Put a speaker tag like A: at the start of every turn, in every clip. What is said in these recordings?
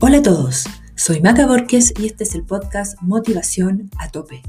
A: Hola a todos, soy Maca Borges y este es el podcast Motivación a Tope.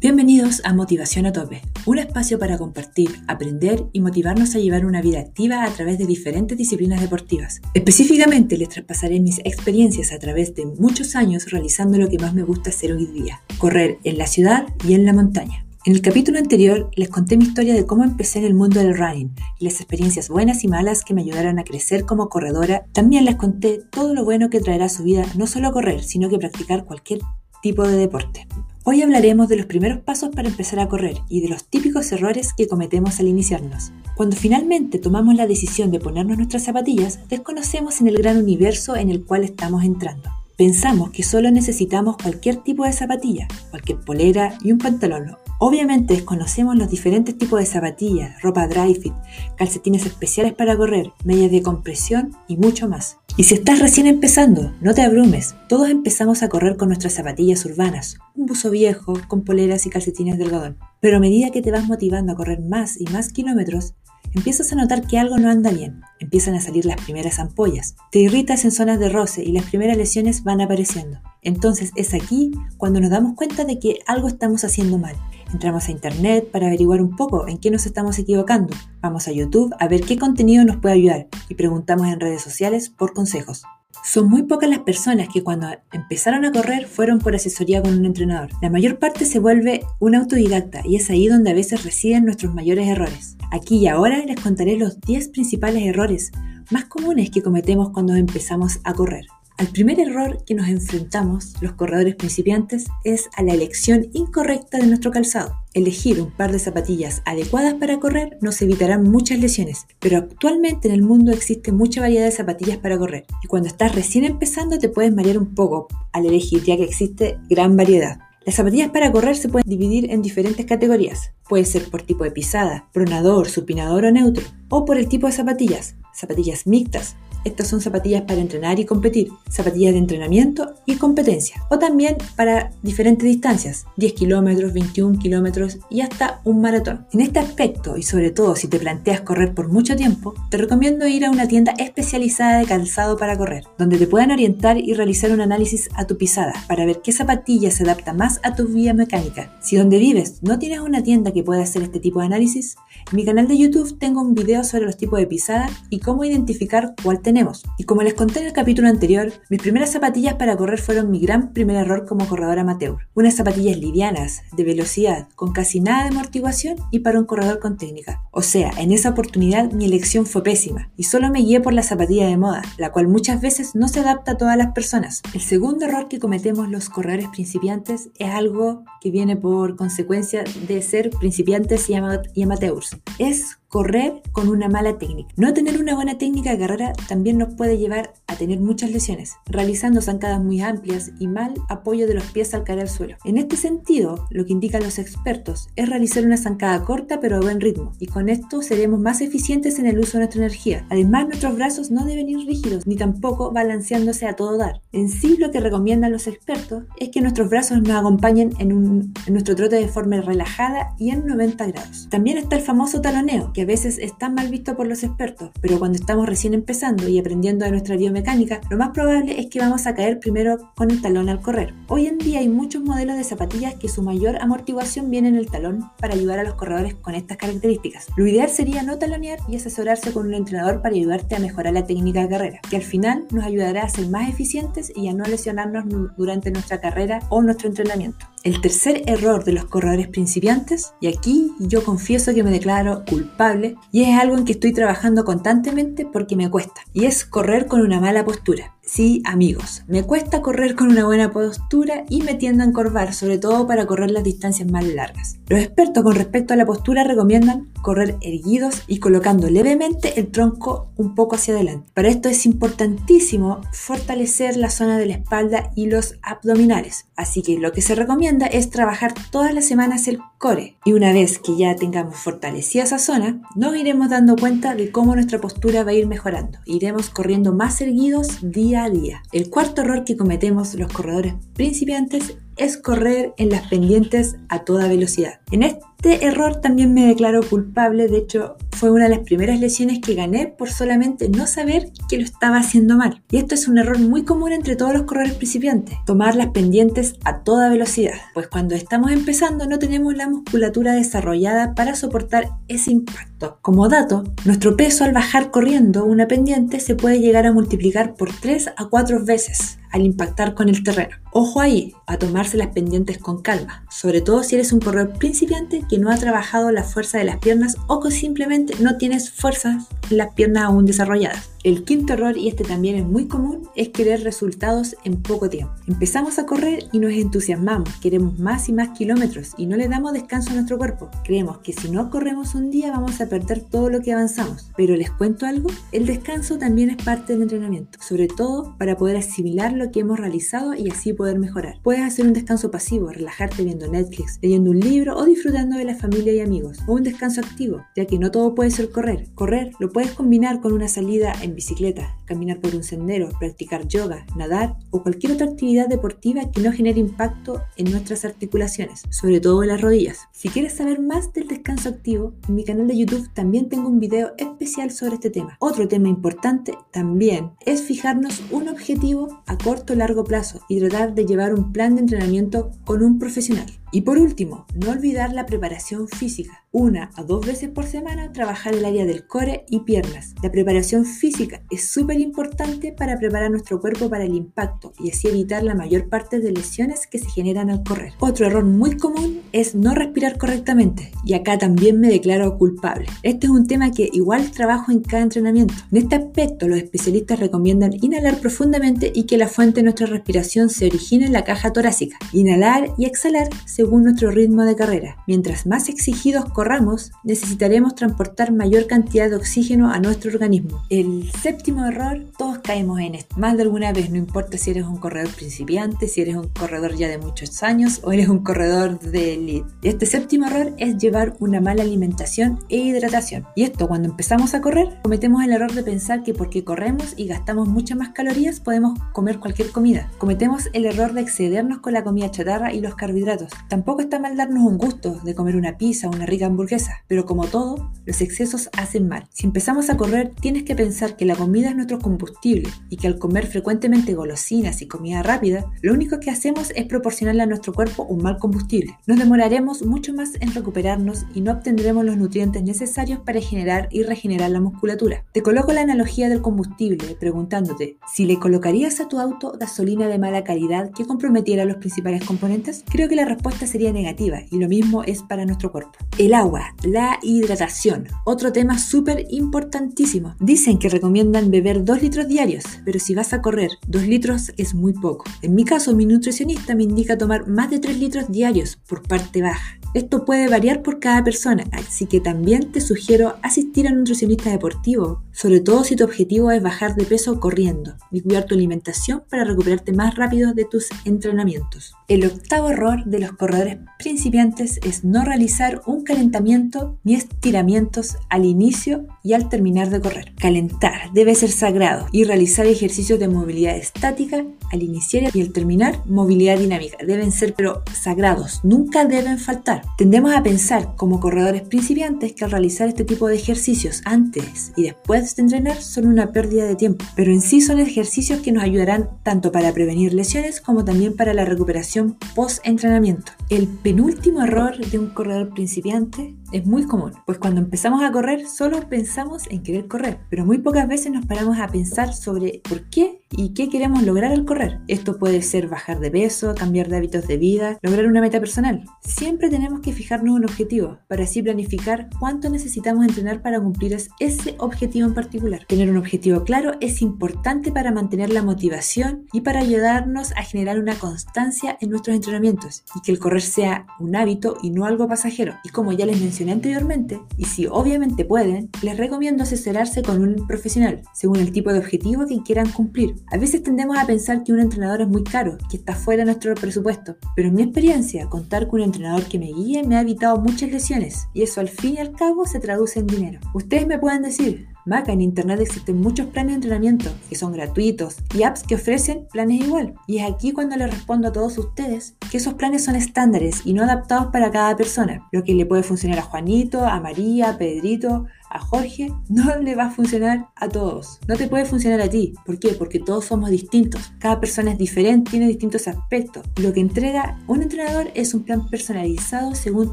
A: Bienvenidos a Motivación a Tope, un espacio para compartir, aprender y motivarnos a llevar una vida activa a través de diferentes disciplinas deportivas. Específicamente les traspasaré mis experiencias a través de muchos años realizando lo que más me gusta hacer hoy día, correr en la ciudad y en la montaña. En el capítulo anterior les conté mi historia de cómo empecé en el mundo del running y las experiencias buenas y malas que me ayudaron a crecer como corredora. También les conté todo lo bueno que traerá a su vida no solo correr, sino que practicar cualquier tipo de deporte. Hoy hablaremos de los primeros pasos para empezar a correr y de los típicos errores que cometemos al iniciarnos. Cuando finalmente tomamos la decisión de ponernos nuestras zapatillas, desconocemos en el gran universo en el cual estamos entrando. Pensamos que solo necesitamos cualquier tipo de zapatilla, cualquier polera y un pantalón Obviamente desconocemos los diferentes tipos de zapatillas, ropa dry fit, calcetines especiales para correr, medias de compresión y mucho más. Y si estás recién empezando, no te abrumes. Todos empezamos a correr con nuestras zapatillas urbanas, un buzo viejo, con poleras y calcetines de algodón. Pero a medida que te vas motivando a correr más y más kilómetros, empiezas a notar que algo no anda bien. Empiezan a salir las primeras ampollas. Te irritas en zonas de roce y las primeras lesiones van apareciendo. Entonces es aquí cuando nos damos cuenta de que algo estamos haciendo mal Entramos a internet para averiguar un poco en qué nos estamos equivocando. Vamos a YouTube a ver qué contenido nos puede ayudar y preguntamos en redes sociales por consejos. Son muy pocas las personas que cuando empezaron a correr fueron por asesoría con un entrenador. La mayor parte se vuelve un autodidacta y es ahí donde a veces residen nuestros mayores errores. Aquí y ahora les contaré los 10 principales errores más comunes que cometemos cuando empezamos a correr. Al primer error que nos enfrentamos los corredores principiantes es a la elección incorrecta de nuestro calzado. Elegir un par de zapatillas adecuadas para correr nos evitará muchas lesiones, pero actualmente en el mundo existe mucha variedad de zapatillas para correr y cuando estás recién empezando te puedes marear un poco al elegir ya que existe gran variedad. Las zapatillas para correr se pueden dividir en diferentes categorías. Puede ser por tipo de pisada, pronador, supinador o neutro, o por el tipo de zapatillas, zapatillas mixtas, estas son zapatillas para entrenar y competir, zapatillas de entrenamiento y competencia, o también para diferentes distancias, 10 kilómetros, 21 kilómetros y hasta un maratón. En este aspecto, y sobre todo si te planteas correr por mucho tiempo, te recomiendo ir a una tienda especializada de calzado para correr, donde te puedan orientar y realizar un análisis a tu pisada para ver qué zapatilla se adapta más a tu vía mecánica. Si donde vives no tienes una tienda que pueda hacer este tipo de análisis, en mi canal de YouTube tengo un video sobre los tipos de pisada y cómo identificar cuál tener y como les conté en el capítulo anterior, mis primeras zapatillas para correr fueron mi gran primer error como corredor amateur. Unas zapatillas livianas, de velocidad, con casi nada de amortiguación y para un corredor con técnica. O sea, en esa oportunidad mi elección fue pésima y solo me guié por la zapatilla de moda, la cual muchas veces no se adapta a todas las personas. El segundo error que cometemos los corredores principiantes es algo que viene por consecuencia de ser principiantes y, amateurs. Es correr con una mala técnica. No tener una buena técnica de carrera también nos puede llevar a tener muchas lesiones, realizando zancadas muy amplias y mal apoyo de los pies al caer al suelo. En este sentido, lo que indican los expertos es realizar una zancada corta pero a buen ritmo, y con esto seremos más eficientes en el uso de nuestra energía. Además, nuestros brazos no deben ir rígidos ni tampoco balanceándose a todo dar. En sí, lo que recomiendan los expertos es que nuestros brazos nos acompañen en, en nuestro trote de forma relajada y en 90 grados. También está el famoso taloneo, que veces es tan mal visto por los expertos, pero cuando estamos recién empezando y aprendiendo de nuestra biomecánica, lo más probable es que vamos a caer primero con el talón al correr. Hoy en día hay muchos modelos de zapatillas que su mayor amortiguación viene en el talón para ayudar a los corredores con estas características. Lo ideal sería no talonear y asesorarse con un entrenador para ayudarte a mejorar la técnica de carrera, que al final nos ayudará a ser más eficientes y a no lesionarnos durante nuestra carrera o nuestro entrenamiento. El tercer error de los corredores principiantes, y aquí yo confieso que me declaro culpable, y es algo en que estoy trabajando constantemente porque me cuesta, y es correr con una mala postura. Sí, amigos, me cuesta correr con una buena postura y me tiendo a encorvar, sobre todo para correr las distancias más largas. Los expertos con respecto a la postura recomiendan correr erguidos y colocando levemente el tronco un poco hacia adelante. Para esto es importantísimo fortalecer la zona de la espalda y los abdominales. Así que lo que se recomienda es trabajar todas las semanas el core. Y una vez que ya tengamos fortalecida esa zona, nos iremos dando cuenta de cómo nuestra postura va a ir mejorando. Iremos corriendo más erguidos día a día. El cuarto error que cometemos los corredores principiantes es correr en las pendientes a toda velocidad. En este error también me declaro culpable, de hecho fue una de las primeras lesiones que gané por solamente no saber que lo estaba haciendo mal. Y esto es un error muy común entre todos los corredores principiantes, tomar las pendientes a toda velocidad, pues cuando estamos empezando no tenemos la musculatura desarrollada para soportar ese impacto. Como dato, nuestro peso al bajar corriendo una pendiente se puede llegar a multiplicar por 3 a 4 veces al impactar con el terreno. Ojo ahí, a tomarse las pendientes con calma, sobre todo si eres un corredor principiante que no ha trabajado la fuerza de las piernas o que simplemente no tienes fuerzas en las piernas aún desarrolladas. El quinto error, y este también es muy común, es querer resultados en poco tiempo. Empezamos a correr y nos entusiasmamos, queremos más y más kilómetros y no le damos descanso a nuestro cuerpo. Creemos que si no corremos un día vamos a perder todo lo que avanzamos. Pero les cuento algo, el descanso también es parte del entrenamiento, sobre todo para poder asimilar lo que hemos realizado y así poder mejorar. Puedes hacer un descanso pasivo, relajarte viendo Netflix, leyendo un libro o disfrutando de la familia y amigos. O un descanso activo, ya que no todo puede ser correr. Correr lo puedes combinar con una salida en bicicleta, caminar por un sendero, practicar yoga, nadar o cualquier otra actividad deportiva que no genere impacto en nuestras articulaciones, sobre todo en las rodillas. Si quieres saber más del descanso activo, en mi canal de YouTube también tengo un video especial sobre este tema. Otro tema importante también es fijarnos un objetivo a corto o largo plazo y tratar de llevar un plan de entrenamiento con un profesional. Y por último, no olvidar la preparación física. Una a dos veces por semana trabajar el área del core y piernas. La preparación física es súper importante para preparar nuestro cuerpo para el impacto y así evitar la mayor parte de lesiones que se generan al correr. Otro error muy común es no respirar correctamente y acá también me declaro culpable. Este es un tema que igual trabajo en cada entrenamiento. En este aspecto los especialistas recomiendan inhalar profundamente y que la fuente de nuestra respiración se origine en la caja torácica. Inhalar y exhalar según nuestro ritmo de carrera. Mientras más exigidos corramos, necesitaremos transportar mayor cantidad de oxígeno a nuestro organismo. El séptimo error, todos caemos en esto. Más de alguna vez, no importa si eres un corredor principiante, si eres un corredor ya de muchos años o eres un corredor de elite. Este séptimo error es llevar una mala alimentación e hidratación. Y esto cuando empezamos a correr, cometemos el error de pensar que porque corremos y gastamos muchas más calorías podemos comer cualquier comida. Cometemos el error de excedernos con la comida chatarra y los carbohidratos. Tampoco está mal darnos un gusto de comer una pizza o una rica hamburguesa, pero como todo, los excesos hacen mal. Si empezamos a correr, tienes que pensar que la comida es nuestro combustible y que al comer frecuentemente golosinas y comida rápida, lo único que hacemos es proporcionarle a nuestro cuerpo un mal combustible. Nos demoraremos mucho más en recuperarnos y no obtendremos los nutrientes necesarios para generar y regenerar la musculatura. Te coloco la analogía del combustible preguntándote, si le colocarías a tu auto gasolina de mala calidad que comprometiera los principales componentes, creo que la respuesta sería negativa y lo mismo es para nuestro cuerpo. El agua, la hidratación, otro tema súper importantísimo. Dicen que recomiendan beber 2 litros diarios, pero si vas a correr 2 litros es muy poco. En mi caso, mi nutricionista me indica tomar más de 3 litros diarios por parte baja. Esto puede variar por cada persona, así que también te sugiero asistir a un nutricionista deportivo, sobre todo si tu objetivo es bajar de peso corriendo y cuidar tu alimentación para recuperarte más rápido de tus entrenamientos. El octavo error de los corredores principiantes es no realizar un calentamiento ni estiramientos al inicio y al terminar de correr. Calentar debe ser sagrado y realizar ejercicios de movilidad estática al iniciar y al terminar movilidad dinámica. Deben ser pero sagrados, nunca deben faltar. Tendemos a pensar como corredores principiantes que al realizar este tipo de ejercicios antes y después de entrenar son una pérdida de tiempo, pero en sí son ejercicios que nos ayudarán tanto para prevenir lesiones como también para la recuperación post-entrenamiento. El penúltimo error de un corredor principiante es muy común, pues cuando empezamos a correr solo pensamos en querer correr, pero muy pocas veces nos paramos a pensar sobre por qué y qué queremos lograr al correr. Esto puede ser bajar de peso, cambiar de hábitos de vida, lograr una meta personal. Siempre tenemos que fijarnos un objetivo para así planificar cuánto necesitamos entrenar para cumplir ese objetivo en particular. Tener un objetivo claro es importante para mantener la motivación y para ayudarnos a generar una constancia en nuestros entrenamientos y que el correr sea un hábito y no algo pasajero. Y como ya les mencioné anteriormente, y si obviamente pueden, les recomiendo asesorarse con un profesional según el tipo de objetivo que quieran cumplir. A veces tendemos a pensar que un entrenador es muy caro, que está fuera de nuestro presupuesto, pero en mi experiencia, contar con un entrenador que me guíe me ha evitado muchas lesiones y eso al fin y al cabo se traduce en dinero. Ustedes me pueden decir, Maca, en Internet existen muchos planes de entrenamiento que son gratuitos y apps que ofrecen planes igual. Y es aquí cuando les respondo a todos ustedes que esos planes son estándares y no adaptados para cada persona. Lo que le puede funcionar a Juanito, a María, a Pedrito, a Jorge, no le va a funcionar a todos. No te puede funcionar a ti. ¿Por qué? Porque todos somos distintos. Cada persona es diferente, tiene distintos aspectos. Lo que entrega un entrenador es un plan personalizado según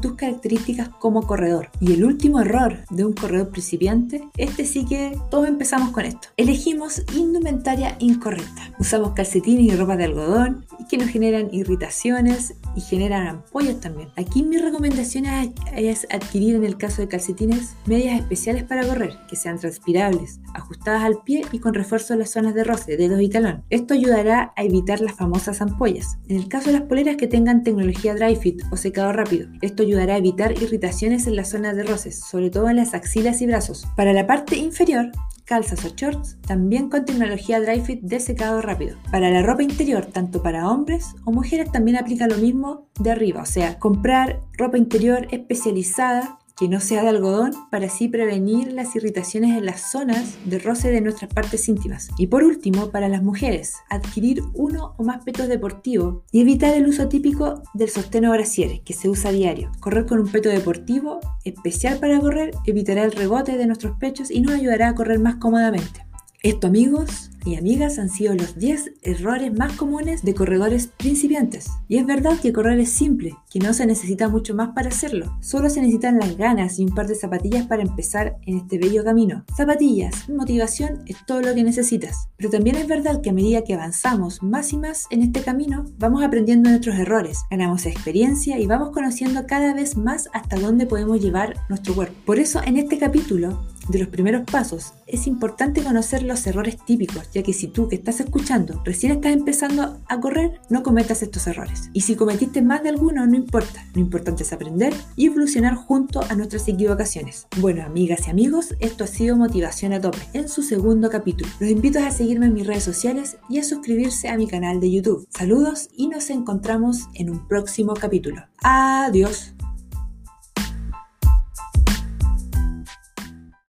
A: tus características como corredor. Y el último error de un corredor principiante, este sí que todos empezamos con esto. Elegimos indumentaria incorrecta. Usamos calcetines y ropa de algodón que nos generan irritaciones y generan ampollas también. Aquí mi recomendación es adquirir en el caso de calcetines medias especiales para correr, que sean transpirables, ajustadas al pie y con refuerzo en las zonas de roce, dedos y talón. Esto ayudará a evitar las famosas ampollas. En el caso de las poleras que tengan tecnología dry fit o secado rápido, esto ayudará a evitar irritaciones en las zonas de roces, sobre todo en las axilas y brazos. Para la parte inferior, calzas o shorts, también con tecnología dry fit de secado rápido. Para la ropa interior, tanto para hombres o mujeres, también aplica lo mismo de arriba, o sea, comprar ropa interior especializada que no sea de algodón para así prevenir las irritaciones en las zonas de roce de nuestras partes íntimas. Y por último, para las mujeres, adquirir uno o más petos deportivos y evitar el uso típico del sostén o brasier que se usa diario. Correr con un peto deportivo especial para correr evitará el rebote de nuestros pechos y nos ayudará a correr más cómodamente. Esto amigos y amigas han sido los 10 errores más comunes de corredores principiantes. Y es verdad que correr es simple, que no se necesita mucho más para hacerlo. Solo se necesitan las ganas y un par de zapatillas para empezar en este bello camino. Zapatillas, motivación es todo lo que necesitas. Pero también es verdad que a medida que avanzamos más y más en este camino, vamos aprendiendo nuestros errores, ganamos experiencia y vamos conociendo cada vez más hasta dónde podemos llevar nuestro cuerpo. Por eso en este capítulo de los primeros pasos, es importante conocer los errores típicos, ya que si tú que estás escuchando recién estás empezando a correr, no cometas estos errores. Y si cometiste más de alguno, no importa. Lo importante es aprender y evolucionar junto a nuestras equivocaciones. Bueno, amigas y amigos, esto ha sido Motivación a Tope en su segundo capítulo. Los invito a seguirme en mis redes sociales y a suscribirse a mi canal de YouTube. Saludos y nos encontramos en un próximo capítulo. Adiós.